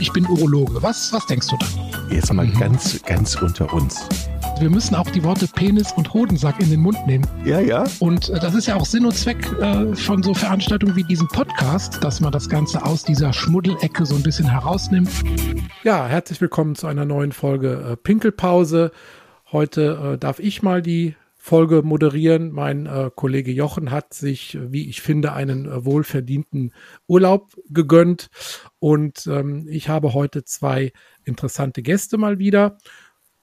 ich bin Urologe. Was, was denkst du dann? Jetzt mal mhm. ganz, ganz unter uns. Wir müssen auch die Worte Penis und Hodensack in den Mund nehmen. Ja, ja. Und äh, das ist ja auch Sinn und Zweck äh, von so Veranstaltungen wie diesem Podcast, dass man das Ganze aus dieser Schmuddelecke so ein bisschen herausnimmt. Ja, herzlich willkommen zu einer neuen Folge äh, Pinkelpause. Heute äh, darf ich mal die Folge moderieren. Mein äh, Kollege Jochen hat sich, wie ich finde, einen äh, wohlverdienten Urlaub gegönnt. Und ähm, ich habe heute zwei interessante Gäste mal wieder.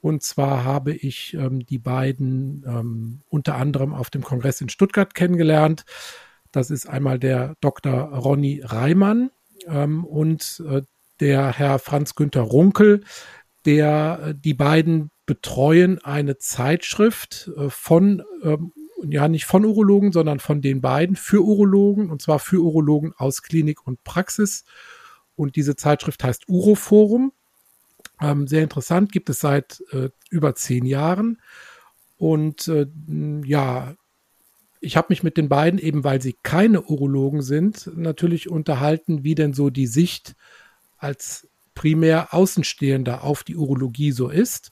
Und zwar habe ich ähm, die beiden ähm, unter anderem auf dem Kongress in Stuttgart kennengelernt. Das ist einmal der Dr. Ronny Reimann ähm, und äh, der Herr Franz Günther Runkel, der äh, die beiden betreuen eine Zeitschrift äh, von, ähm, ja nicht von Urologen, sondern von den beiden für Urologen und zwar für Urologen aus Klinik und Praxis. Und diese Zeitschrift heißt Uroforum. Ähm, sehr interessant, gibt es seit äh, über zehn Jahren. Und äh, ja, ich habe mich mit den beiden, eben weil sie keine Urologen sind, natürlich unterhalten, wie denn so die Sicht als primär Außenstehender auf die Urologie so ist.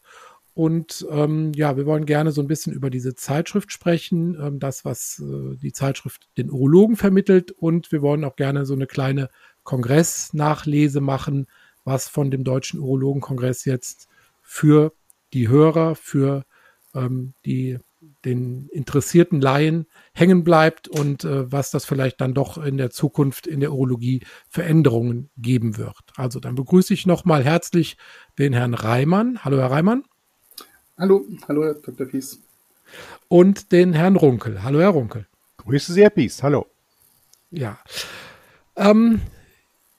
Und ähm, ja, wir wollen gerne so ein bisschen über diese Zeitschrift sprechen, ähm, das, was äh, die Zeitschrift den Urologen vermittelt. Und wir wollen auch gerne so eine kleine Kongressnachlese machen, was von dem Deutschen Urologenkongress jetzt für die Hörer, für ähm, die, den interessierten Laien hängen bleibt und äh, was das vielleicht dann doch in der Zukunft in der Urologie Veränderungen geben wird. Also dann begrüße ich nochmal herzlich den Herrn Reimann. Hallo, Herr Reimann. Hallo, hallo, Herr Dr. Pies. Und den Herrn Runkel. Hallo, Herr Runkel. Grüße Sie, Herr Pies. Hallo. Ja. Ähm,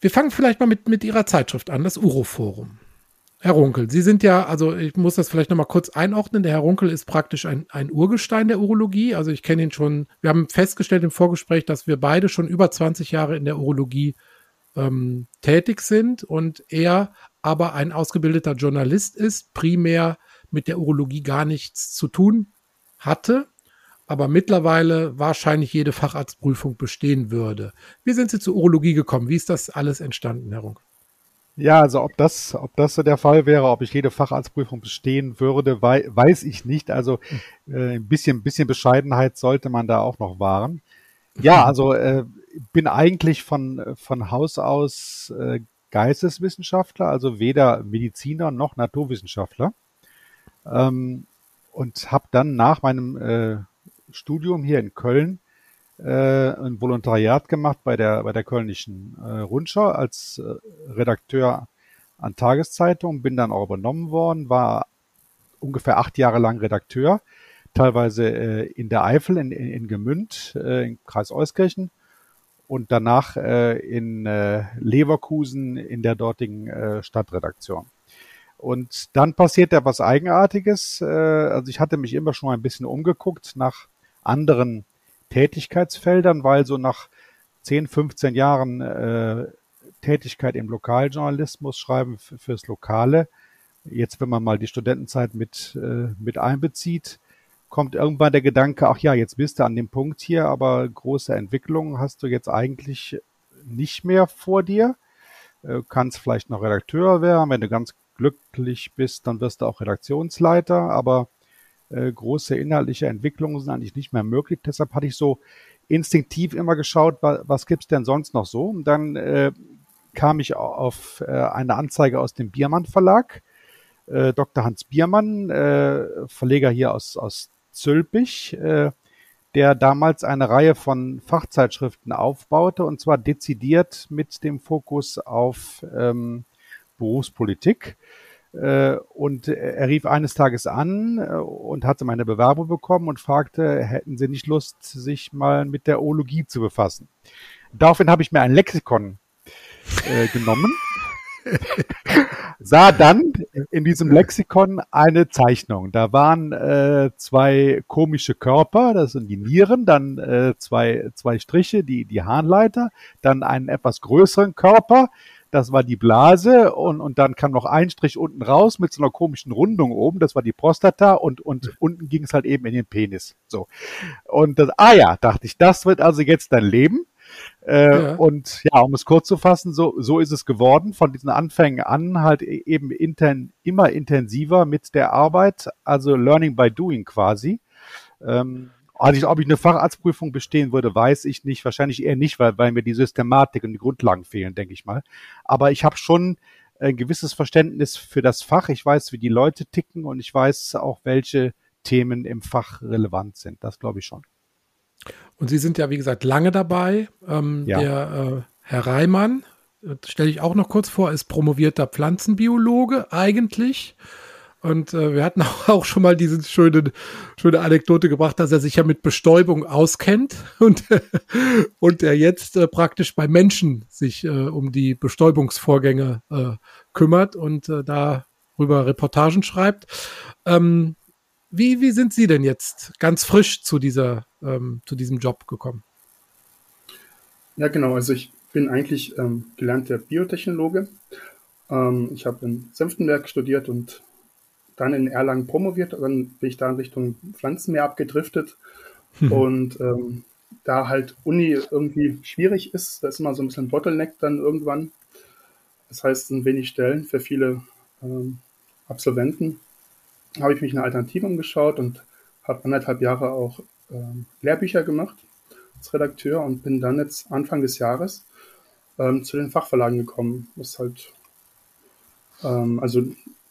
wir fangen vielleicht mal mit, mit Ihrer Zeitschrift an, das Uroforum. Herr Runkel, Sie sind ja, also ich muss das vielleicht nochmal kurz einordnen. Der Herr Runkel ist praktisch ein, ein Urgestein der Urologie. Also ich kenne ihn schon, wir haben festgestellt im Vorgespräch, dass wir beide schon über 20 Jahre in der Urologie ähm, tätig sind und er aber ein ausgebildeter Journalist ist, primär mit der Urologie gar nichts zu tun hatte, aber mittlerweile wahrscheinlich jede Facharztprüfung bestehen würde. Wie sind Sie zur Urologie gekommen? Wie ist das alles entstanden, Herr Runk? Ja, also ob das, ob das so der Fall wäre, ob ich jede Facharztprüfung bestehen würde, wei weiß ich nicht. Also äh, ein bisschen, bisschen Bescheidenheit sollte man da auch noch wahren. Ja, also äh, bin eigentlich von, von Haus aus äh, Geisteswissenschaftler, also weder Mediziner noch Naturwissenschaftler. Ähm, und habe dann nach meinem äh, Studium hier in Köln äh, ein Volontariat gemacht bei der, bei der Kölnischen äh, Rundschau als äh, Redakteur an Tageszeitungen, bin dann auch übernommen worden, war ungefähr acht Jahre lang Redakteur, teilweise äh, in der Eifel, in, in, in Gemünd, äh, im Kreis Euskirchen und danach äh, in äh, Leverkusen in der dortigen äh, Stadtredaktion. Und dann passiert da was Eigenartiges. Äh, also ich hatte mich immer schon ein bisschen umgeguckt nach anderen Tätigkeitsfeldern, weil so nach 10, 15 Jahren äh, Tätigkeit im Lokaljournalismus, Schreiben fürs Lokale, jetzt wenn man mal die Studentenzeit mit, äh, mit einbezieht, kommt irgendwann der Gedanke, ach ja, jetzt bist du an dem Punkt hier, aber große Entwicklungen hast du jetzt eigentlich nicht mehr vor dir. Äh, kannst vielleicht noch Redakteur werden, wenn du ganz glücklich bist, dann wirst du auch Redaktionsleiter, aber äh, große inhaltliche Entwicklungen sind eigentlich nicht mehr möglich. Deshalb hatte ich so instinktiv immer geschaut, was, was gibt's denn sonst noch so? Und dann äh, kam ich auf äh, eine Anzeige aus dem Biermann Verlag. Äh, Dr. Hans Biermann, äh, Verleger hier aus, aus Zülpich, äh, der damals eine Reihe von Fachzeitschriften aufbaute und zwar dezidiert mit dem Fokus auf ähm, Berufspolitik. Äh, und er rief eines Tages an äh, und hatte meine Bewerbung bekommen und fragte, hätten Sie nicht Lust, sich mal mit der Oologie zu befassen? Daraufhin habe ich mir ein Lexikon äh, genommen, sah dann in diesem Lexikon eine Zeichnung. Da waren äh, zwei komische Körper, das sind die Nieren, dann äh, zwei, zwei Striche, die, die Harnleiter, dann einen etwas größeren Körper, das war die Blase und, und dann kam noch ein Strich unten raus mit so einer komischen Rundung oben, das war die Prostata und, und unten ging es halt eben in den Penis. So. Und das, ah ja, dachte ich, das wird also jetzt dein Leben. Äh, ja. Und ja, um es kurz zu fassen, so, so ist es geworden. Von diesen Anfängen an halt e-, eben intern, immer intensiver mit der Arbeit, also Learning by Doing quasi. Ähm, also ob ich eine Facharztprüfung bestehen würde, weiß ich nicht. Wahrscheinlich eher nicht, weil, weil mir die Systematik und die Grundlagen fehlen, denke ich mal. Aber ich habe schon ein gewisses Verständnis für das Fach. Ich weiß, wie die Leute ticken und ich weiß auch, welche Themen im Fach relevant sind. Das glaube ich schon. Und Sie sind ja, wie gesagt, lange dabei. Ähm, ja. Der äh, Herr Reimann, äh, stelle ich auch noch kurz vor, ist promovierter Pflanzenbiologe eigentlich. Und äh, wir hatten auch schon mal diese schöne, schöne Anekdote gebracht, dass er sich ja mit Bestäubung auskennt und, und er jetzt äh, praktisch bei Menschen sich äh, um die Bestäubungsvorgänge äh, kümmert und äh, darüber Reportagen schreibt. Ähm, wie, wie sind Sie denn jetzt ganz frisch zu, dieser, ähm, zu diesem Job gekommen? Ja, genau. Also ich bin eigentlich ähm, gelernter Biotechnologe. Ähm, ich habe in Senftenberg studiert und dann in Erlangen promoviert. Dann bin ich da in Richtung Pflanzenmeer abgedriftet. Hm. Und ähm, da halt Uni irgendwie schwierig ist, da ist immer so ein bisschen Bottleneck dann irgendwann. Das heißt, sind wenig Stellen für viele ähm, Absolventen habe ich mich eine Alternative umgeschaut und habe anderthalb Jahre auch ähm, Lehrbücher gemacht als Redakteur und bin dann jetzt Anfang des Jahres ähm, zu den Fachverlagen gekommen. Ist halt, ähm, also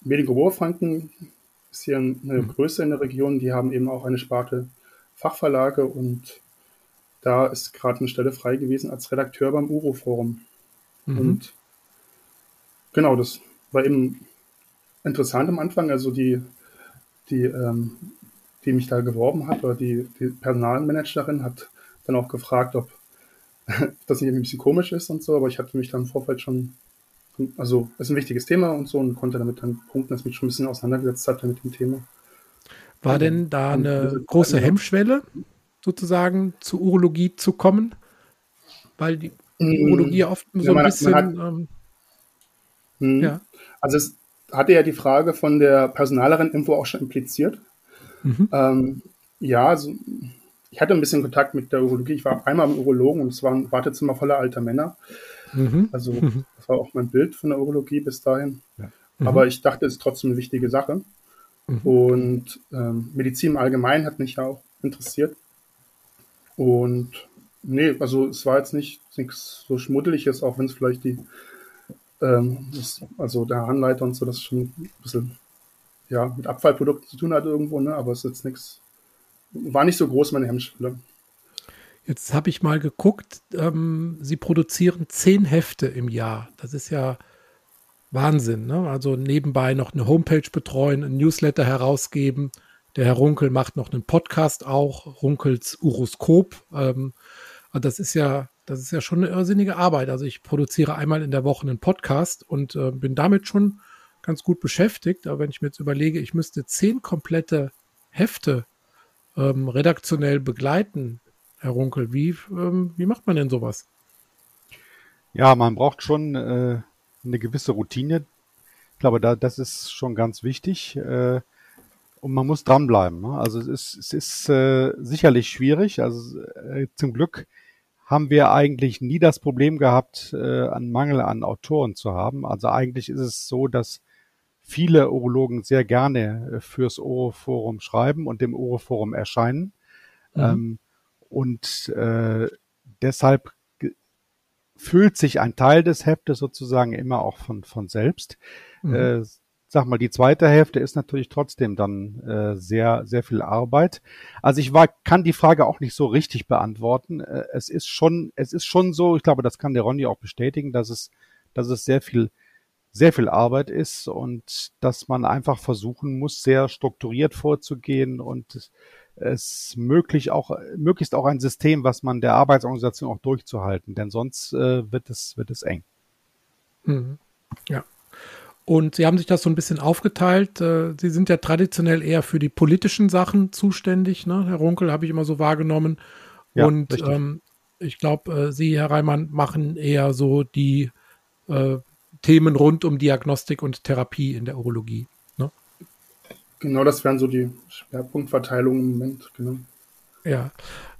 Medico Oberfranken ist hier eine mhm. Größe in der Region, die haben eben auch eine Sparte Fachverlage und da ist gerade eine Stelle frei gewesen als Redakteur beim Uro-Forum. Mhm. Und genau, das war eben interessant am Anfang. Also die die, ähm, die mich da geworben hat, oder die, die Personalmanagerin hat dann auch gefragt, ob das nicht ein bisschen komisch ist und so, aber ich hatte mich dann im Vorfeld schon, also ist ein wichtiges Thema und so und konnte damit dann punkten, dass ich mich schon ein bisschen auseinandergesetzt hatte mit dem Thema. War denn da eine große Hemmschwelle, sozusagen zur Urologie zu kommen? Weil die, die mm. Urologie oft so ja, man, ein bisschen. Hat, ähm, hm. ja. Also es, hatte ja die Frage von der Personalerin irgendwo auch schon impliziert. Mhm. Ähm, ja, also ich hatte ein bisschen Kontakt mit der Urologie. Ich war einmal im Urologen und es war ein Wartezimmer voller alter Männer. Mhm. Also mhm. das war auch mein Bild von der Urologie bis dahin. Ja. Mhm. Aber ich dachte, es ist trotzdem eine wichtige Sache. Mhm. Und ähm, Medizin im Allgemeinen hat mich ja auch interessiert. Und nee, also es war jetzt nicht nichts so Schmuddeliges, auch wenn es vielleicht die ähm, das, also der Anleiter und so, das schon ein bisschen ja, mit Abfallprodukten zu tun hat irgendwo, ne? aber es ist jetzt nichts, war nicht so groß meine Hemmschwelle. Jetzt habe ich mal geguckt, ähm, Sie produzieren zehn Hefte im Jahr. Das ist ja Wahnsinn. Ne? Also nebenbei noch eine Homepage betreuen, ein Newsletter herausgeben. Der Herr Runkel macht noch einen Podcast auch, Runkels Uroskop. Ähm, also das ist ja das ist ja schon eine irrsinnige Arbeit. Also ich produziere einmal in der Woche einen Podcast und äh, bin damit schon ganz gut beschäftigt. Aber wenn ich mir jetzt überlege, ich müsste zehn komplette Hefte ähm, redaktionell begleiten, Herr Runkel, wie, ähm, wie macht man denn sowas? Ja, man braucht schon äh, eine gewisse Routine. Ich glaube, da, das ist schon ganz wichtig. Äh, und man muss dranbleiben. Ne? Also es ist, es ist äh, sicherlich schwierig. Also äh, zum Glück haben wir eigentlich nie das Problem gehabt, äh, einen Mangel an Autoren zu haben. Also eigentlich ist es so, dass viele Urologen sehr gerne äh, fürs Oroforum schreiben und dem Oroforum erscheinen. Mhm. Ähm, und äh, deshalb füllt sich ein Teil des Heftes sozusagen immer auch von, von selbst. Mhm. Äh, sag mal, die zweite Hälfte ist natürlich trotzdem dann äh, sehr, sehr viel Arbeit. Also ich war, kann die Frage auch nicht so richtig beantworten. Äh, es ist schon, es ist schon so, ich glaube, das kann der Ronny auch bestätigen, dass es, dass es sehr viel, sehr viel Arbeit ist und dass man einfach versuchen muss, sehr strukturiert vorzugehen und es möglich auch, möglichst auch ein System, was man der Arbeitsorganisation auch durchzuhalten, denn sonst äh, wird es, wird es eng. Mhm. Ja. Und sie haben sich das so ein bisschen aufgeteilt. Äh, sie sind ja traditionell eher für die politischen Sachen zuständig, ne? Herr Runkel, habe ich immer so wahrgenommen. Ja, und ähm, ich glaube, äh, Sie, Herr Reimann, machen eher so die äh, Themen rund um Diagnostik und Therapie in der Urologie. Ne? Genau, das wären so die Schwerpunktverteilungen im Moment, genau. Ja.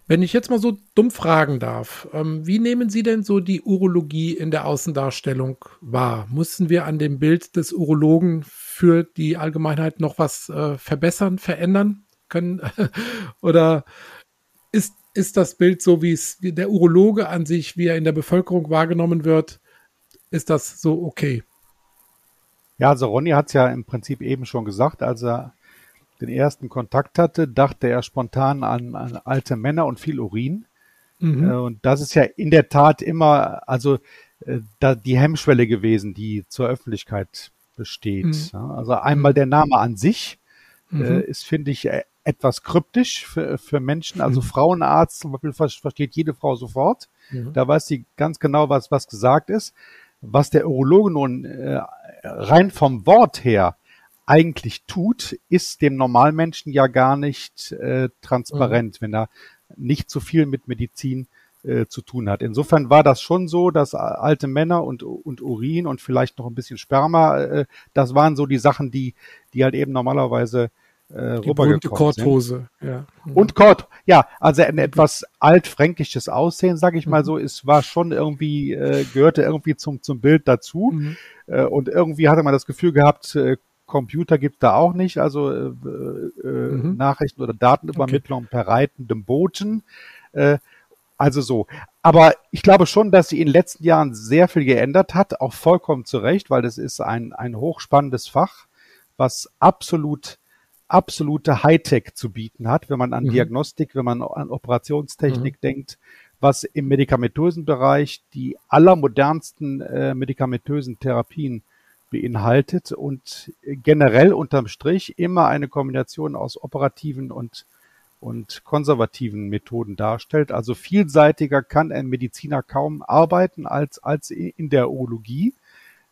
Wenn ich jetzt mal so dumm fragen darf, ähm, wie nehmen Sie denn so die Urologie in der Außendarstellung wahr? Mussten wir an dem Bild des Urologen für die Allgemeinheit noch was äh, verbessern, verändern können? Oder ist, ist das Bild so, wie es der Urologe an sich, wie er in der Bevölkerung wahrgenommen wird, ist das so okay? Ja, also Ronny hat es ja im Prinzip eben schon gesagt, als er den ersten Kontakt hatte, dachte er spontan an, an alte Männer und viel Urin. Mhm. Äh, und das ist ja in der Tat immer, also äh, da die Hemmschwelle gewesen, die zur Öffentlichkeit besteht. Mhm. Ja, also einmal der Name an sich äh, mhm. äh, ist, finde ich, äh, etwas kryptisch für, für Menschen. Also mhm. Frauenarzt zum Beispiel versteht jede Frau sofort. Mhm. Da weiß sie ganz genau, was, was gesagt ist. Was der Urologe nun äh, rein vom Wort her eigentlich tut, ist dem Normalmenschen ja gar nicht äh, transparent, mhm. wenn er nicht so viel mit Medizin äh, zu tun hat. Insofern war das schon so, dass alte Männer und, und Urin und vielleicht noch ein bisschen Sperma, äh, das waren so die Sachen, die, die halt eben normalerweise äh, Korthose, sind. ja. Und Kort, ja, also ein etwas altfränkisches Aussehen, sag ich mal mhm. so, es war schon irgendwie, äh, gehörte irgendwie zum, zum Bild dazu. Mhm. Äh, und irgendwie hatte man das Gefühl gehabt, äh, Computer gibt da auch nicht, also äh, äh, mhm. Nachrichten oder Datenübermittlung okay. per reitendem Boten. Äh, also so. Aber ich glaube schon, dass sie in den letzten Jahren sehr viel geändert hat, auch vollkommen zu Recht, weil das ist ein, ein hochspannendes Fach, was absolut absolute Hightech zu bieten hat, wenn man an mhm. Diagnostik, wenn man an Operationstechnik mhm. denkt, was im medikamentösen Bereich die allermodernsten äh, medikamentösen Therapien beinhaltet und generell unterm Strich immer eine Kombination aus operativen und und konservativen Methoden darstellt. Also vielseitiger kann ein Mediziner kaum arbeiten als, als in der Urologie.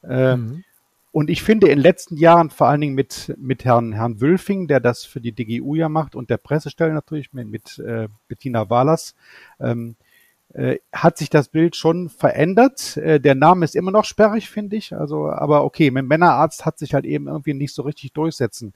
Äh, mhm. Und ich finde in den letzten Jahren, vor allen Dingen mit, mit Herrn, Herrn Wülfing, der das für die DGU ja macht und der Pressestelle natürlich mit, mit äh, Bettina Wahlers, ähm, äh, hat sich das Bild schon verändert. Äh, der Name ist immer noch sperrig, finde ich. Also, aber okay, mit Männerarzt hat sich halt eben irgendwie nicht so richtig durchsetzen.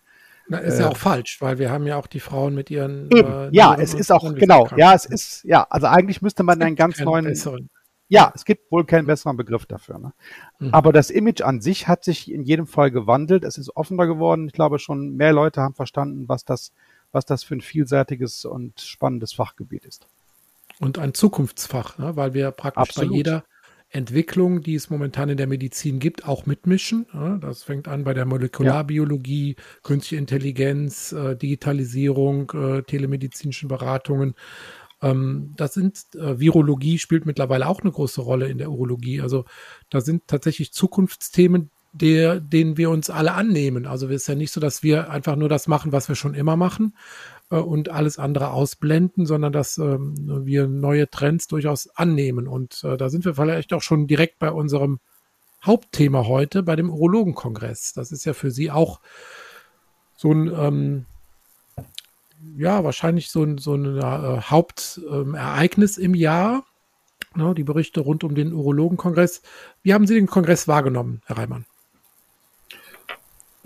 Na, ist äh, ja auch falsch, weil wir haben ja auch die Frauen mit ihren. Eben, äh, ja, es ist auch, genau, ja, es ist, ja, also eigentlich müsste man einen ganz neuen. Besseren. Ja, es gibt wohl keinen besseren Begriff dafür. Ne? Mhm. Aber das Image an sich hat sich in jedem Fall gewandelt. Es ist offener geworden. Ich glaube, schon mehr Leute haben verstanden, was das, was das für ein vielseitiges und spannendes Fachgebiet ist. Und ein Zukunftsfach, ne? weil wir praktisch Absolut. bei jeder Entwicklung, die es momentan in der Medizin gibt, auch mitmischen. Ne? Das fängt an bei der Molekularbiologie, ja. künstliche Intelligenz, äh, Digitalisierung, äh, telemedizinischen Beratungen. Ähm, das sind, äh, Virologie spielt mittlerweile auch eine große Rolle in der Urologie. Also da sind tatsächlich Zukunftsthemen, der, denen wir uns alle annehmen. Also es ist ja nicht so, dass wir einfach nur das machen, was wir schon immer machen äh, und alles andere ausblenden, sondern dass ähm, wir neue Trends durchaus annehmen. Und äh, da sind wir vielleicht auch schon direkt bei unserem Hauptthema heute, bei dem Urologenkongress. Das ist ja für Sie auch so ein ähm, ja, wahrscheinlich so ein, so ein äh, Hauptereignis im Jahr. Ne, die Berichte rund um den Urologenkongress. Wie haben Sie den Kongress wahrgenommen, Herr Reimann?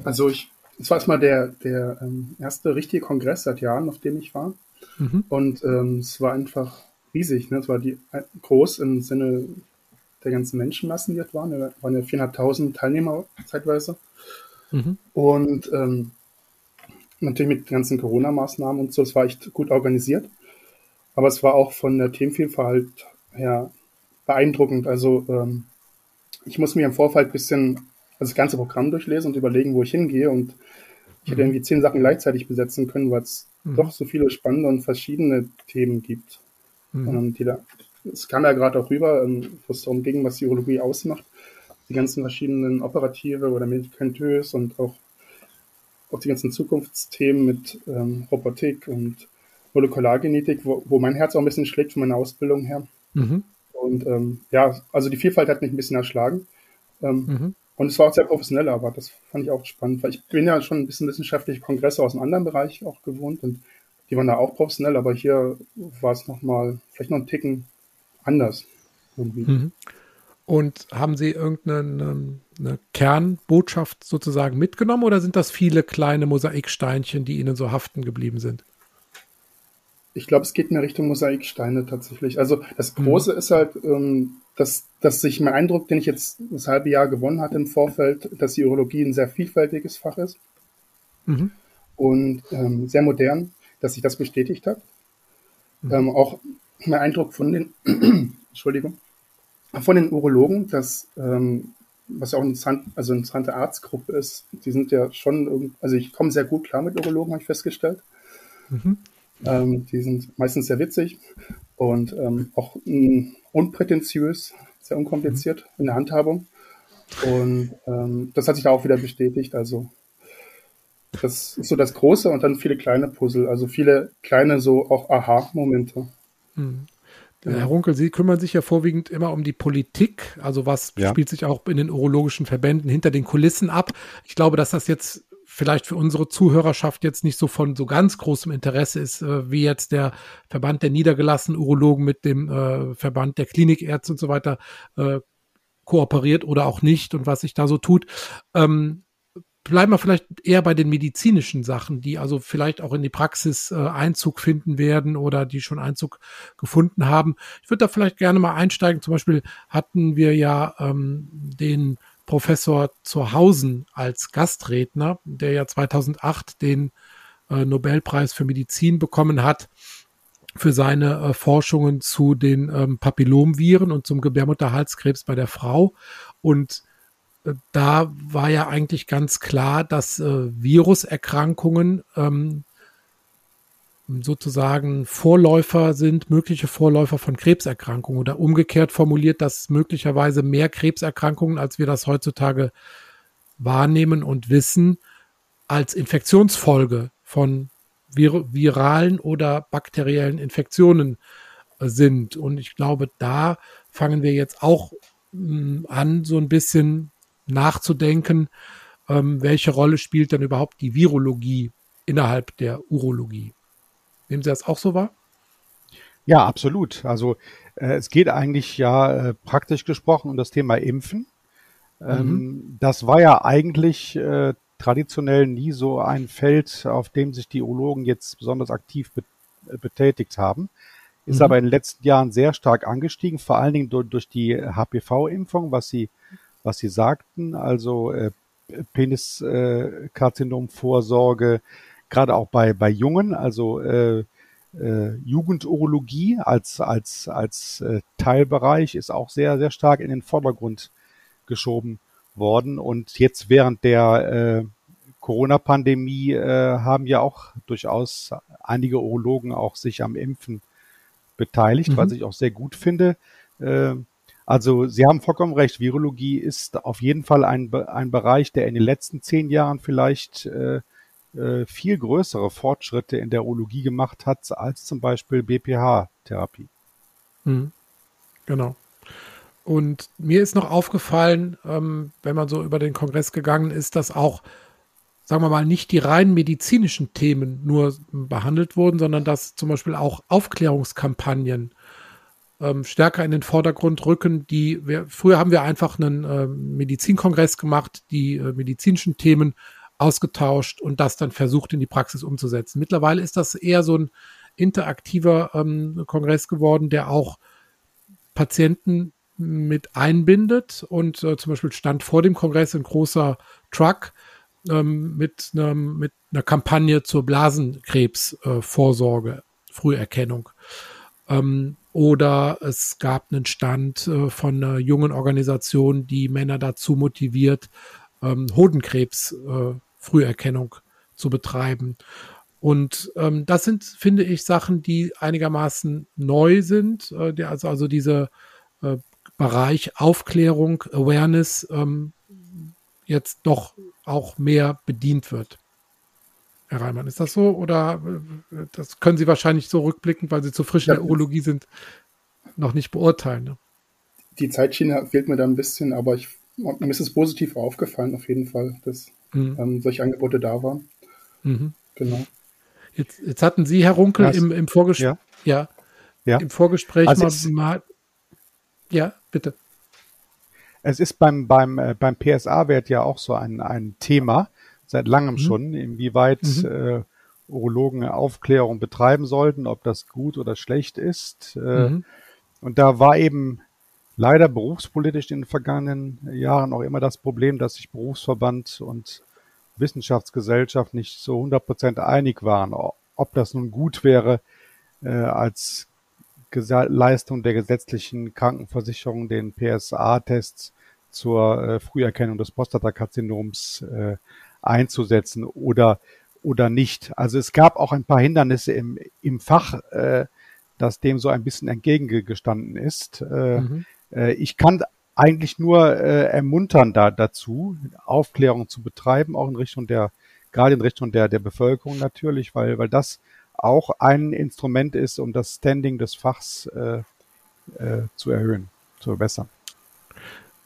Also ich, es war erstmal der, der ähm, erste richtige Kongress seit Jahren, auf dem ich war. Mhm. Und ähm, es war einfach riesig. Ne? Es war die, äh, groß im Sinne der ganzen Menschenmassen, die dort waren. Es waren ja 400.000 Teilnehmer zeitweise. Mhm. Und ähm, natürlich mit ganzen Corona-Maßnahmen und so, es war echt gut organisiert. Aber es war auch von der Themenvielfalt her beeindruckend. Also ähm, ich muss mir im Vorfeld ein bisschen also das ganze Programm durchlesen und überlegen, wo ich hingehe. Und ich hätte mhm. irgendwie zehn Sachen gleichzeitig besetzen können, weil es mhm. doch so viele spannende und verschiedene Themen gibt. Mhm. Und die da, es kam ja gerade auch rüber, ähm, wo es darum ging, was die Urologie ausmacht. Die ganzen verschiedenen operative oder medikamentös und auch auch die ganzen Zukunftsthemen mit ähm, Robotik und Molekulargenetik, wo, wo mein Herz auch ein bisschen schlägt von meiner Ausbildung her. Mhm. Und ähm, ja, also die Vielfalt hat mich ein bisschen erschlagen. Ähm, mhm. Und es war auch sehr professionell, aber das fand ich auch spannend, weil ich bin ja schon ein bisschen wissenschaftliche Kongresse aus einem anderen Bereich auch gewohnt und die waren da auch professionell, aber hier war es nochmal, vielleicht noch ein Ticken anders. Irgendwie. Mhm. Und haben Sie irgendeine eine Kernbotschaft sozusagen mitgenommen oder sind das viele kleine Mosaiksteinchen, die Ihnen so haften geblieben sind? Ich glaube, es geht mehr Richtung Mosaiksteine tatsächlich. Also das. Große mhm. ist halt, ähm, dass, dass sich mein Eindruck, den ich jetzt das halbe Jahr gewonnen hatte im Vorfeld, dass die Urologie ein sehr vielfältiges Fach ist mhm. und ähm, sehr modern, dass sich das bestätigt hat. Mhm. Ähm, auch mein Eindruck von den, Entschuldigung, von den Urologen, dass ähm, was ja auch interessant, also eine interessante Arztgruppe ist, die sind ja schon, also ich komme sehr gut klar mit Urologen, habe ich festgestellt. Mhm. Ähm, die sind meistens sehr witzig und ähm, auch mh, unprätentiös, sehr unkompliziert mhm. in der Handhabung. Und ähm, das hat sich da auch wieder bestätigt. Also das ist so das Große und dann viele kleine Puzzle, also viele kleine so auch Aha-Momente. Mhm. Herr Runkel, Sie kümmern sich ja vorwiegend immer um die Politik, also was ja. spielt sich auch in den urologischen Verbänden hinter den Kulissen ab. Ich glaube, dass das jetzt vielleicht für unsere Zuhörerschaft jetzt nicht so von so ganz großem Interesse ist, äh, wie jetzt der Verband der niedergelassenen Urologen mit dem äh, Verband der Klinikärzte und so weiter äh, kooperiert oder auch nicht und was sich da so tut. Ähm, bleiben wir vielleicht eher bei den medizinischen Sachen, die also vielleicht auch in die Praxis äh, Einzug finden werden oder die schon Einzug gefunden haben. Ich würde da vielleicht gerne mal einsteigen. Zum Beispiel hatten wir ja ähm, den Professor Zurhausen als Gastredner, der ja 2008 den äh, Nobelpreis für Medizin bekommen hat für seine äh, Forschungen zu den ähm, Papillomviren und zum Gebärmutterhalskrebs bei der Frau. Und da war ja eigentlich ganz klar, dass äh, Viruserkrankungen ähm, sozusagen Vorläufer sind, mögliche Vorläufer von Krebserkrankungen oder umgekehrt formuliert, dass möglicherweise mehr Krebserkrankungen, als wir das heutzutage wahrnehmen und wissen, als Infektionsfolge von vir viralen oder bakteriellen Infektionen äh, sind. Und ich glaube, da fangen wir jetzt auch mh, an, so ein bisschen nachzudenken, ähm, welche Rolle spielt denn überhaupt die Virologie innerhalb der Urologie. Nehmen Sie das auch so wahr? Ja, absolut. Also äh, es geht eigentlich ja äh, praktisch gesprochen um das Thema Impfen. Ähm, mhm. Das war ja eigentlich äh, traditionell nie so ein Feld, auf dem sich die Urologen jetzt besonders aktiv be äh, betätigt haben. Ist mhm. aber in den letzten Jahren sehr stark angestiegen, vor allen Dingen durch, durch die HPV-Impfung, was Sie was Sie sagten, also äh, Peniskarzinomvorsorge, äh, gerade auch bei, bei Jungen, also äh, äh, Jugendurologie als, als, als äh, Teilbereich ist auch sehr, sehr stark in den Vordergrund geschoben worden. Und jetzt während der äh, Corona-Pandemie äh, haben ja auch durchaus einige Urologen auch sich am Impfen beteiligt, mhm. was ich auch sehr gut finde. Äh, also Sie haben vollkommen recht, Virologie ist auf jeden Fall ein, ein Bereich, der in den letzten zehn Jahren vielleicht äh, äh, viel größere Fortschritte in der Urologie gemacht hat als zum Beispiel BPH-Therapie. Mhm. Genau. Und mir ist noch aufgefallen, ähm, wenn man so über den Kongress gegangen ist, dass auch, sagen wir mal, nicht die rein medizinischen Themen nur behandelt wurden, sondern dass zum Beispiel auch Aufklärungskampagnen ähm, stärker in den Vordergrund rücken. Die wir, früher haben wir einfach einen äh, Medizinkongress gemacht, die äh, medizinischen Themen ausgetauscht und das dann versucht in die Praxis umzusetzen. Mittlerweile ist das eher so ein interaktiver ähm, Kongress geworden, der auch Patienten mit einbindet und äh, zum Beispiel stand vor dem Kongress ein großer Truck ähm, mit, einem, mit einer Kampagne zur Blasenkrebsvorsorge, äh, Früherkennung. Ähm, oder es gab einen Stand äh, von einer jungen Organisation, die Männer dazu motiviert, ähm, Hodenkrebs äh, Früherkennung zu betreiben. Und ähm, das sind, finde ich, Sachen, die einigermaßen neu sind. Äh, der, also, also dieser äh, Bereich Aufklärung, Awareness ähm, jetzt doch auch mehr bedient wird. Herr Reimann. Ist das so? Oder äh, das können Sie wahrscheinlich so rückblickend, weil Sie zu frisch in der Urologie sind, noch nicht beurteilen? Ne? Die Zeitschiene fehlt mir da ein bisschen, aber ich, mir ist es positiv aufgefallen, auf jeden Fall, dass mhm. ähm, solche Angebote da waren. Mhm. Genau. Jetzt, jetzt, hatten Sie, Herr Runkel, das, im, im, Vorges ja. Ja, ja. im Vorgespräch also mal, mal. Ja, bitte. Es ist beim, beim, äh, beim PSA-Wert ja auch so ein, ein Thema seit langem mhm. schon, inwieweit mhm. äh, Urologen Aufklärung betreiben sollten, ob das gut oder schlecht ist. Äh, mhm. Und da war eben leider berufspolitisch in den vergangenen Jahren auch immer das Problem, dass sich Berufsverband und Wissenschaftsgesellschaft nicht so 100 Prozent einig waren, ob das nun gut wäre, äh, als Leistung der gesetzlichen Krankenversicherung den PSA-Tests zur äh, Früherkennung des Prostatakarzinoms äh, einzusetzen oder oder nicht. Also es gab auch ein paar Hindernisse im, im Fach, äh, das dem so ein bisschen entgegengestanden ist. Äh, mhm. äh, ich kann eigentlich nur äh, ermuntern da, dazu, Aufklärung zu betreiben, auch in Richtung der, gerade in Richtung der, der Bevölkerung natürlich, weil, weil das auch ein Instrument ist, um das Standing des Fachs äh, äh, zu erhöhen, zu verbessern.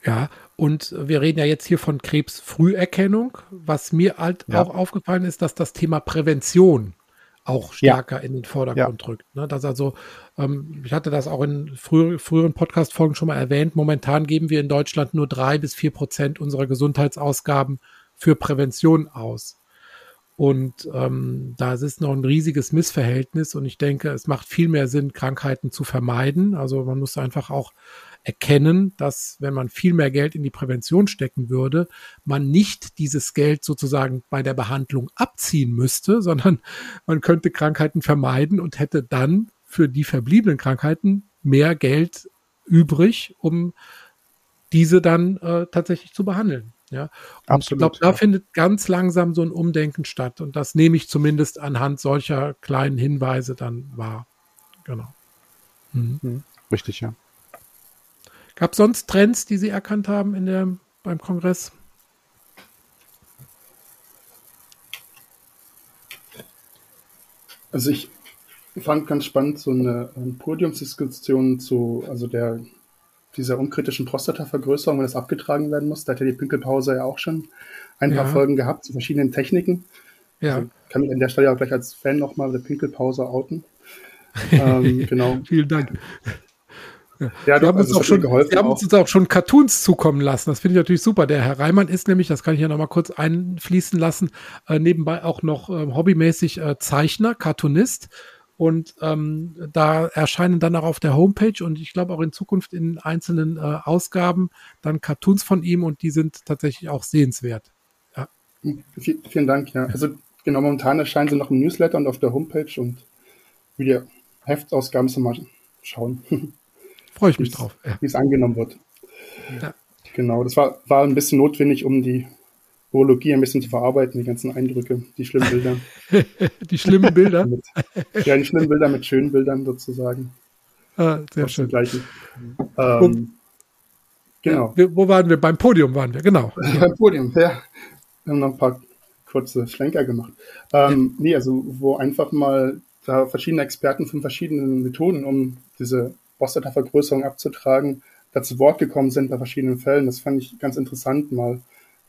Ja, und wir reden ja jetzt hier von Krebsfrüherkennung. Was mir halt ja. auch aufgefallen ist, dass das Thema Prävention auch stärker ja. in den Vordergrund ja. rückt. Ne? Dass also, ähm, ich hatte das auch in früher, früheren Podcast-Folgen schon mal erwähnt, momentan geben wir in Deutschland nur drei bis vier Prozent unserer Gesundheitsausgaben für Prävention aus. Und ähm, da ist noch ein riesiges Missverhältnis und ich denke, es macht viel mehr Sinn, Krankheiten zu vermeiden. Also man muss einfach auch erkennen, dass wenn man viel mehr Geld in die Prävention stecken würde, man nicht dieses Geld sozusagen bei der Behandlung abziehen müsste, sondern man könnte Krankheiten vermeiden und hätte dann für die verbliebenen Krankheiten mehr Geld übrig, um diese dann äh, tatsächlich zu behandeln. Ja, und ich glaube, da ja. findet ganz langsam so ein Umdenken statt. Und das nehme ich zumindest anhand solcher kleinen Hinweise dann wahr. Genau. Mhm. mhm. Richtig, ja. Gab es sonst Trends, die Sie erkannt haben in der, beim Kongress? Also ich fand ganz spannend so eine, eine Podiumsdiskussion zu, also der dieser unkritischen Prostatavergrößerung, wenn das abgetragen werden muss. Da hat ja die Pinkelpause ja auch schon ein ja. paar Folgen gehabt zu verschiedenen Techniken. Ja. Also kann mich an der Stelle auch gleich als Fan nochmal der Pinkelpause outen. ähm, genau. Vielen Dank. Ja, wir haben, uns, auch schon, geholfen, wir haben auch. uns auch schon Cartoons zukommen lassen. Das finde ich natürlich super. Der Herr Reimann ist nämlich, das kann ich ja noch mal kurz einfließen lassen, äh, nebenbei auch noch äh, hobbymäßig äh, Zeichner, Cartoonist. Und ähm, da erscheinen dann auch auf der Homepage und ich glaube auch in Zukunft in einzelnen äh, Ausgaben dann Cartoons von ihm und die sind tatsächlich auch sehenswert. Ja. Vielen Dank, ja. Also genau, momentan erscheinen sie noch im Newsletter und auf der Homepage und wie die Heftausgaben zu mal schauen. Freue ich mich drauf. Ja. Wie es angenommen wird. Ja. Genau, das war, war ein bisschen notwendig, um die Urologie ein bisschen zu verarbeiten, die ganzen Eindrücke, die schlimmen Bilder. die schlimmen Bilder? mit, ja, die schlimmen Bilder mit schönen Bildern sozusagen. Ah, sehr schön. Ähm, genau. Ja, wo waren wir? Beim Podium waren wir, genau. Beim Podium, ja. Wir haben noch ein paar kurze Schlenker gemacht. Ähm, ja. Nee, also wo einfach mal da verschiedene Experten von verschiedenen Methoden, um diese Prostatavergrößerung abzutragen, da zu Wort gekommen sind bei verschiedenen Fällen. Das fand ich ganz interessant, mal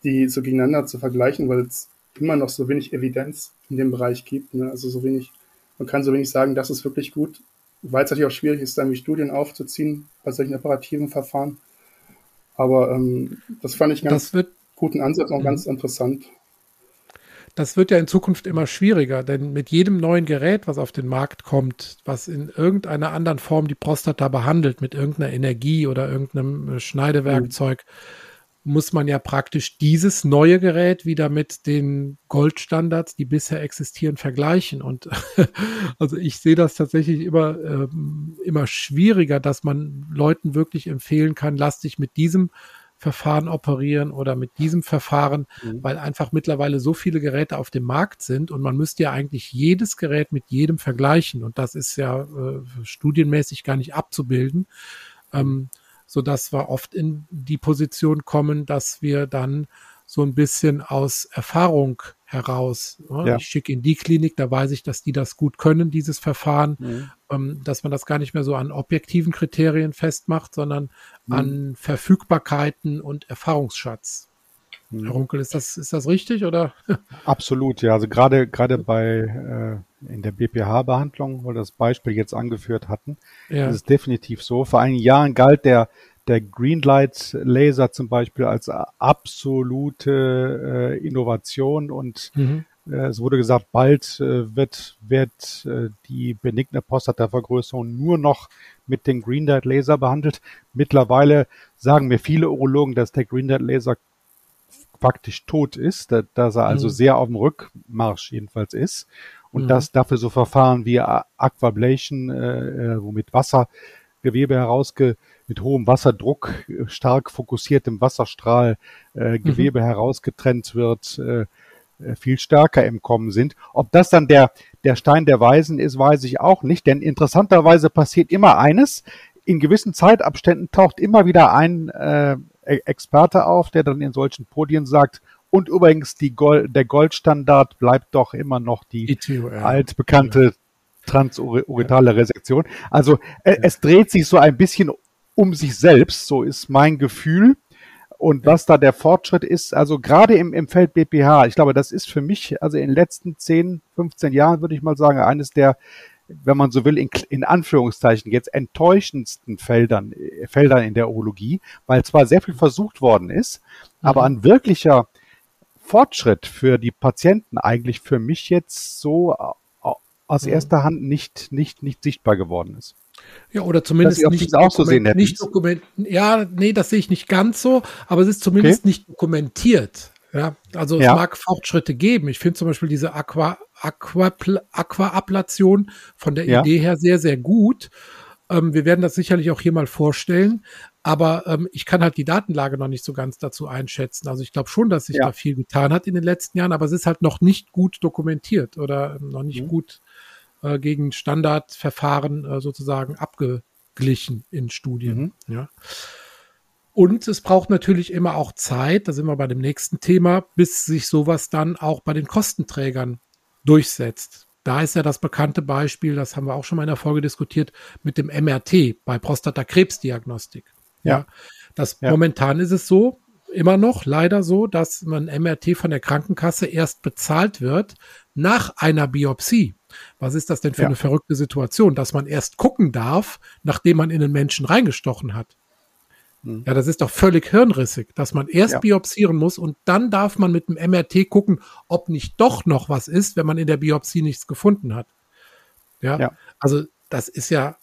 die so gegeneinander zu vergleichen, weil es immer noch so wenig Evidenz in dem Bereich gibt. Ne? Also so wenig, man kann so wenig sagen, das ist wirklich gut, weil es natürlich auch schwierig ist, dann wie Studien aufzuziehen bei solchen operativen Verfahren. Aber ähm, das fand ich einen ganz guten Ansatz und mhm. ganz interessant. Das wird ja in Zukunft immer schwieriger, denn mit jedem neuen Gerät, was auf den Markt kommt, was in irgendeiner anderen Form die Prostata behandelt, mit irgendeiner Energie oder irgendeinem äh, Schneidewerkzeug, mhm. muss man ja praktisch dieses neue Gerät wieder mit den Goldstandards, die bisher existieren, vergleichen. Und also ich sehe das tatsächlich immer, ähm, immer schwieriger, dass man Leuten wirklich empfehlen kann, lass dich mit diesem Verfahren operieren oder mit diesem Verfahren, mhm. weil einfach mittlerweile so viele Geräte auf dem Markt sind und man müsste ja eigentlich jedes Gerät mit jedem vergleichen und das ist ja äh, studienmäßig gar nicht abzubilden, ähm, so dass wir oft in die Position kommen, dass wir dann so ein bisschen aus Erfahrung heraus. Ne? Ja. Ich schicke in die Klinik, da weiß ich, dass die das gut können, dieses Verfahren, mhm. ähm, dass man das gar nicht mehr so an objektiven Kriterien festmacht, sondern mhm. an Verfügbarkeiten und Erfahrungsschatz. Mhm. Herr Runkel, ist das, ist das richtig oder? Absolut, ja. Also gerade, gerade bei, äh, in der BPH-Behandlung, wo wir das Beispiel jetzt angeführt hatten, ja. ist es definitiv so. Vor einigen Jahren galt der, der Greenlight Laser zum Beispiel als absolute äh, Innovation und mhm. Äh, es wurde gesagt, bald äh, wird, wird äh, die benigne Prostatavergrößerung nur noch mit dem Green Dot Laser behandelt. Mittlerweile sagen mir viele Urologen, dass der Green Dot Laser faktisch tot ist, dass er also mhm. sehr auf dem Rückmarsch jedenfalls ist und mhm. dass dafür so Verfahren wie Aquablation, äh, wo mit Wassergewebe herausge mit hohem Wasserdruck, stark fokussiertem Wasserstrahl äh, Gewebe mhm. herausgetrennt wird, äh, äh, viel stärker im Kommen sind. Ob das dann der, der Stein der Weisen ist, weiß ich auch nicht, denn interessanterweise passiert immer eines. In gewissen Zeitabständen taucht immer wieder ein äh, e-, Experte auf, der dann in solchen Podien sagt, und übrigens die Gold, der Goldstandard bleibt doch immer noch die ja. altbekannte ja. Resektion. Also äh, ja. es dreht sich so ein bisschen um sich selbst, so ist mein Gefühl. Und was da der Fortschritt ist, also gerade im, im Feld BPH, ich glaube, das ist für mich, also in den letzten 10, 15 Jahren, würde ich mal sagen, eines der, wenn man so will, in, in Anführungszeichen jetzt enttäuschendsten Feldern, äh, Feldern in der Urologie, weil zwar sehr viel versucht worden ist, mhm. aber ein wirklicher Fortschritt für die Patienten eigentlich für mich jetzt so aus mhm. erster Hand nicht, nicht, nicht sichtbar geworden ist. Ja, oder zumindest nicht, auch so sehen nicht dokument Ja, nee, das sehe ich nicht ganz so, aber es ist zumindest okay. nicht dokumentiert. Ja, also ja. es mag Fortschritte geben. Ich finde zum Beispiel diese Aqua, Aqua, Aqua-Ablation von der ja. Idee her sehr, sehr gut. Ähm, wir werden das sicherlich auch hier mal vorstellen, aber ähm, ich kann halt die Datenlage noch nicht so ganz dazu einschätzen. Also ich glaube schon, dass sich ja. da viel getan hat in den letzten Jahren, aber es ist halt noch nicht gut dokumentiert oder noch nicht mhm. gut äh, gegen Standardverfahren äh, sozusagen abgeglichen in Studien. Mhm. Ja. Und es braucht natürlich immer auch Zeit, da sind wir bei dem nächsten Thema, bis sich sowas dann auch bei den Kostenträgern durchsetzt. Da ist ja das bekannte Beispiel, das haben wir auch schon mal in der Folge diskutiert, mit dem MRT bei Prostatakrebsdiagnostik. Ja. ja. Das ja. momentan ist es so, immer noch leider so, dass man MRT von der Krankenkasse erst bezahlt wird nach einer Biopsie. Was ist das denn für ja. eine verrückte Situation, dass man erst gucken darf, nachdem man in den Menschen reingestochen hat? Hm. Ja, das ist doch völlig hirnrissig, dass man erst ja. biopsieren muss und dann darf man mit dem MRT gucken, ob nicht doch noch was ist, wenn man in der Biopsie nichts gefunden hat. Ja, ja. also das ist ja,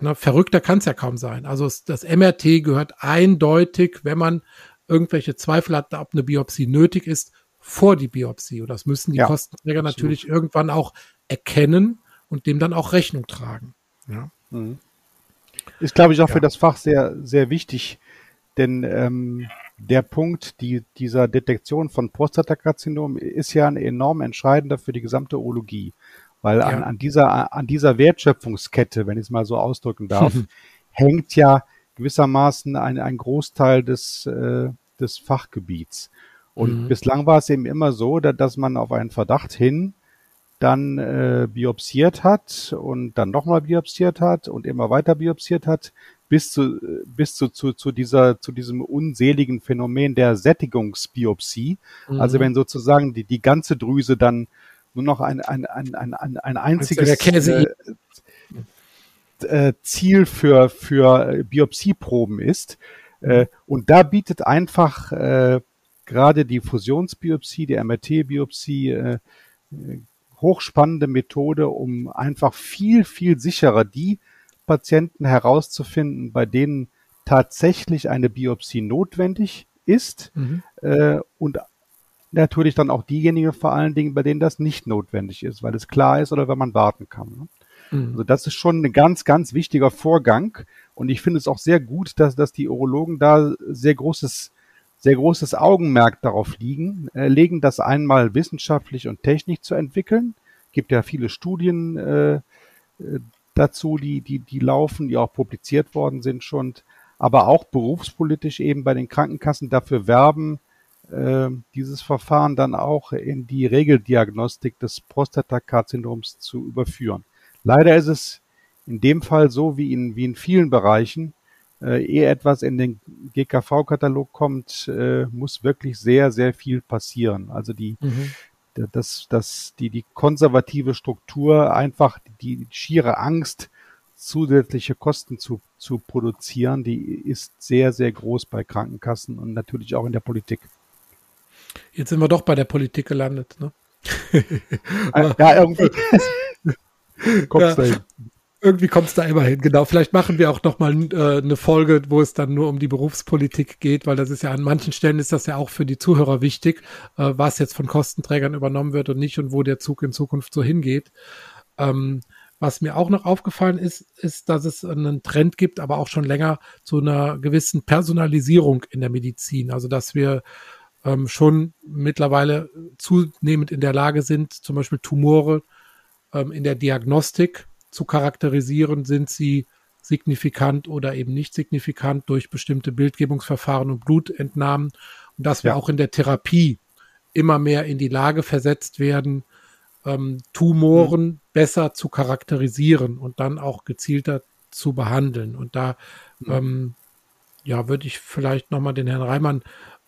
na, verrückter kann es ja kaum sein. Also das MRT gehört eindeutig, wenn man irgendwelche Zweifel hat, ob eine Biopsie nötig ist, vor die Biopsie. Und das müssen die ja, Kostenträger natürlich absolut. irgendwann auch erkennen und dem dann auch Rechnung tragen. Ja. Mhm. Ist, glaube ich, auch ja. für das Fach sehr, sehr wichtig, denn ähm, der Punkt die, dieser Detektion von Prostatakarzinom ist ja ein enorm entscheidender für die gesamte Urologie. Weil an, an, dieser, an dieser Wertschöpfungskette, wenn ich es mal so ausdrücken darf, hängt ja gewissermaßen ein, ein Großteil des, äh, des Fachgebiets. Und mhm. bislang war es eben immer so, dass man auf einen Verdacht hin dann äh, biopsiert hat und dann nochmal biopsiert hat und immer weiter biopsiert hat, bis zu, bis zu, zu, zu dieser, zu diesem unseligen Phänomen der Sättigungsbiopsie. Mhm. Also wenn sozusagen die, die ganze Drüse dann nur noch ein, ein, ein, ein, ein, ein einziges äh, äh, Ziel für, für Biopsieproben ist. Äh, und da bietet einfach äh, gerade die Fusionsbiopsie, die MRT-Biopsie, äh, hochspannende Methode, um einfach viel, viel sicherer die Patienten herauszufinden, bei denen tatsächlich eine Biopsie notwendig ist mhm. äh, und natürlich dann auch diejenigen vor allen Dingen, bei denen das nicht notwendig ist, weil es klar ist oder wenn man warten kann. Ne? Mhm. Also das ist schon ein ganz, ganz wichtiger Vorgang und ich finde es auch sehr gut, dass, dass die Urologen da sehr großes sehr großes Augenmerk darauf liegen, äh, legen, das einmal wissenschaftlich und technisch zu entwickeln. Gibt ja viele Studien äh, äh, dazu, die, die, die laufen, die auch publiziert worden sind schon, aber auch berufspolitisch eben bei den Krankenkassen dafür werben, äh, dieses Verfahren dann auch in die Regeldiagnostik des Prostatakarzinoms zu überführen. Leider ist es in dem Fall so wie in, wie in vielen Bereichen, äh, ehe etwas in den GKV-Katalog kommt, äh, muss wirklich sehr, sehr viel passieren. Also die, mhm. das, das, die, die konservative Struktur, einfach die schiere Angst, zusätzliche Kosten zu, zu produzieren, die ist sehr, sehr groß bei Krankenkassen und natürlich auch in der Politik. Jetzt sind wir doch bei der Politik gelandet, ne? ja, irgendwie. Kommst ja. dahin irgendwie kommt es da immer hin. Genau. Vielleicht machen wir auch noch mal äh, eine Folge, wo es dann nur um die Berufspolitik geht, weil das ist ja an manchen Stellen ist das ja auch für die Zuhörer wichtig, äh, was jetzt von Kostenträgern übernommen wird und nicht und wo der Zug in Zukunft so hingeht. Ähm, was mir auch noch aufgefallen ist, ist, dass es einen Trend gibt, aber auch schon länger zu einer gewissen Personalisierung in der Medizin. Also dass wir ähm, schon mittlerweile zunehmend in der Lage sind, zum Beispiel Tumore ähm, in der Diagnostik zu charakterisieren, sind sie signifikant oder eben nicht signifikant durch bestimmte Bildgebungsverfahren und Blutentnahmen und dass wir ja. auch in der Therapie immer mehr in die Lage versetzt werden, ähm, Tumoren mhm. besser zu charakterisieren und dann auch gezielter zu behandeln. Und da mhm. ähm, ja, würde ich vielleicht nochmal den Herrn Reimann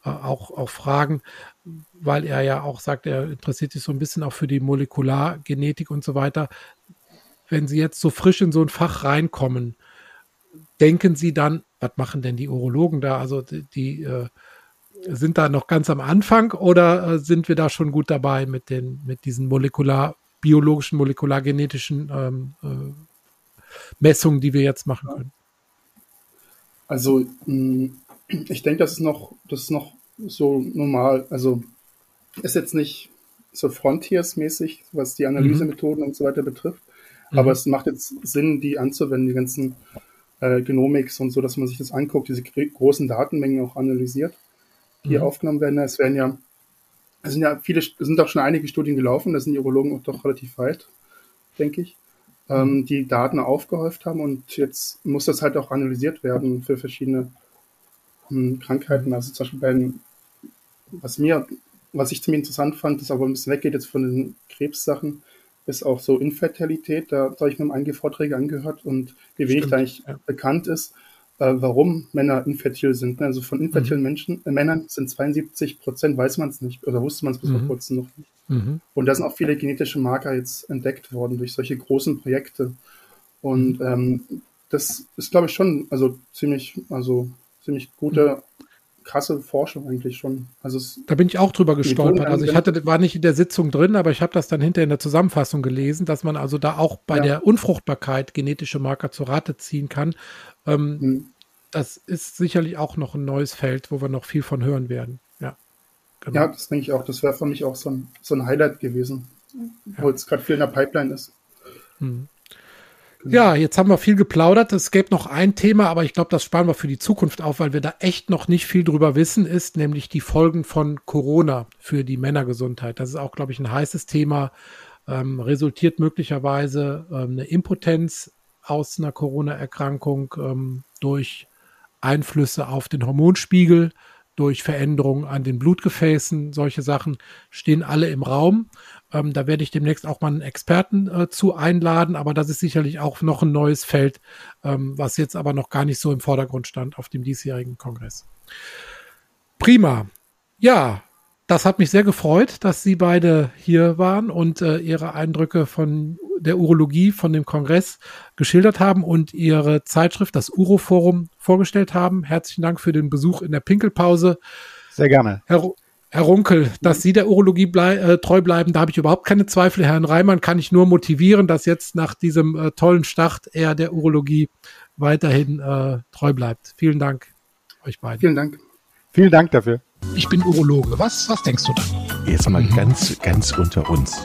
auch, auch fragen, weil er ja auch sagt, er interessiert sich so ein bisschen auch für die Molekulargenetik und so weiter wenn Sie jetzt so frisch in so ein Fach reinkommen, denken Sie dann, was machen denn die Urologen da? Also die, die äh, sind da noch ganz am Anfang oder äh, sind wir da schon gut dabei mit den mit diesen molekular biologischen molekulargenetischen ähm, äh, Messungen, die wir jetzt machen können? Also mm, ich denke, das ist noch das ist noch so normal. Also ist jetzt nicht so Frontiers-mäßig, was die Analysemethoden mhm. und so weiter betrifft. Mhm. Aber es macht jetzt Sinn, die anzuwenden, die ganzen äh, Genomics und so, dass man sich das anguckt, diese großen Datenmengen auch analysiert, die mhm. aufgenommen werden. Es werden ja, es sind ja viele, es sind auch schon einige Studien gelaufen, da sind die Urologen auch doch relativ weit, denke ich, ähm, mhm. die Daten aufgehäuft haben und jetzt muss das halt auch analysiert werden für verschiedene hm, Krankheiten. Also zum Beispiel bei was mir, was ich ziemlich interessant fand, das aber ein bisschen weggeht jetzt von den Krebssachen, ist auch so Infertilität. Da, habe ich mir einige Vorträge angehört und wie wenig da eigentlich ja. bekannt ist, äh, warum Männer infertil sind. Also von infertilen mhm. Menschen, äh, Männern sind 72 Prozent, weiß man es nicht oder wusste man es bis mhm. vor kurzem noch nicht. Mhm. Und da sind auch viele genetische Marker jetzt entdeckt worden durch solche großen Projekte. Und mhm. ähm, das ist, glaube ich, schon also ziemlich, also ziemlich gute mhm krasse Forschung eigentlich schon. Also da bin ich auch drüber gestolpert. Also ich hatte, war nicht in der Sitzung drin, aber ich habe das dann hinterher in der Zusammenfassung gelesen, dass man also da auch bei ja. der Unfruchtbarkeit genetische Marker zur Rate ziehen kann. Ähm, hm. Das ist sicherlich auch noch ein neues Feld, wo wir noch viel von hören werden. Ja, genau. ja das denke ich auch. Das wäre für mich auch so ein, so ein Highlight gewesen, ja. wo jetzt gerade viel in der Pipeline ist. Hm. Genau. Ja, jetzt haben wir viel geplaudert. Es gäbe noch ein Thema, aber ich glaube, das sparen wir für die Zukunft auf, weil wir da echt noch nicht viel drüber wissen, ist nämlich die Folgen von Corona für die Männergesundheit. Das ist auch, glaube ich, ein heißes Thema. Ähm, resultiert möglicherweise ähm, eine Impotenz aus einer Corona-Erkrankung ähm, durch Einflüsse auf den Hormonspiegel, durch Veränderungen an den Blutgefäßen. Solche Sachen stehen alle im Raum. Ähm, da werde ich demnächst auch mal einen Experten äh, zu einladen, aber das ist sicherlich auch noch ein neues Feld, ähm, was jetzt aber noch gar nicht so im Vordergrund stand auf dem diesjährigen Kongress. Prima. Ja, das hat mich sehr gefreut, dass Sie beide hier waren und äh, Ihre Eindrücke von der Urologie, von dem Kongress geschildert haben und Ihre Zeitschrift, das Uroforum, vorgestellt haben. Herzlichen Dank für den Besuch in der Pinkelpause. Sehr gerne. Herr, Herr Runkel, dass Sie der Urologie blei äh, treu bleiben, da habe ich überhaupt keine Zweifel. Herrn Reimann kann ich nur motivieren, dass jetzt nach diesem äh, tollen Start er der Urologie weiterhin äh, treu bleibt. Vielen Dank euch beiden. Vielen Dank. Vielen Dank dafür. Ich bin Urologe. Was, was denkst du da? Jetzt mal mhm. ganz, ganz unter uns.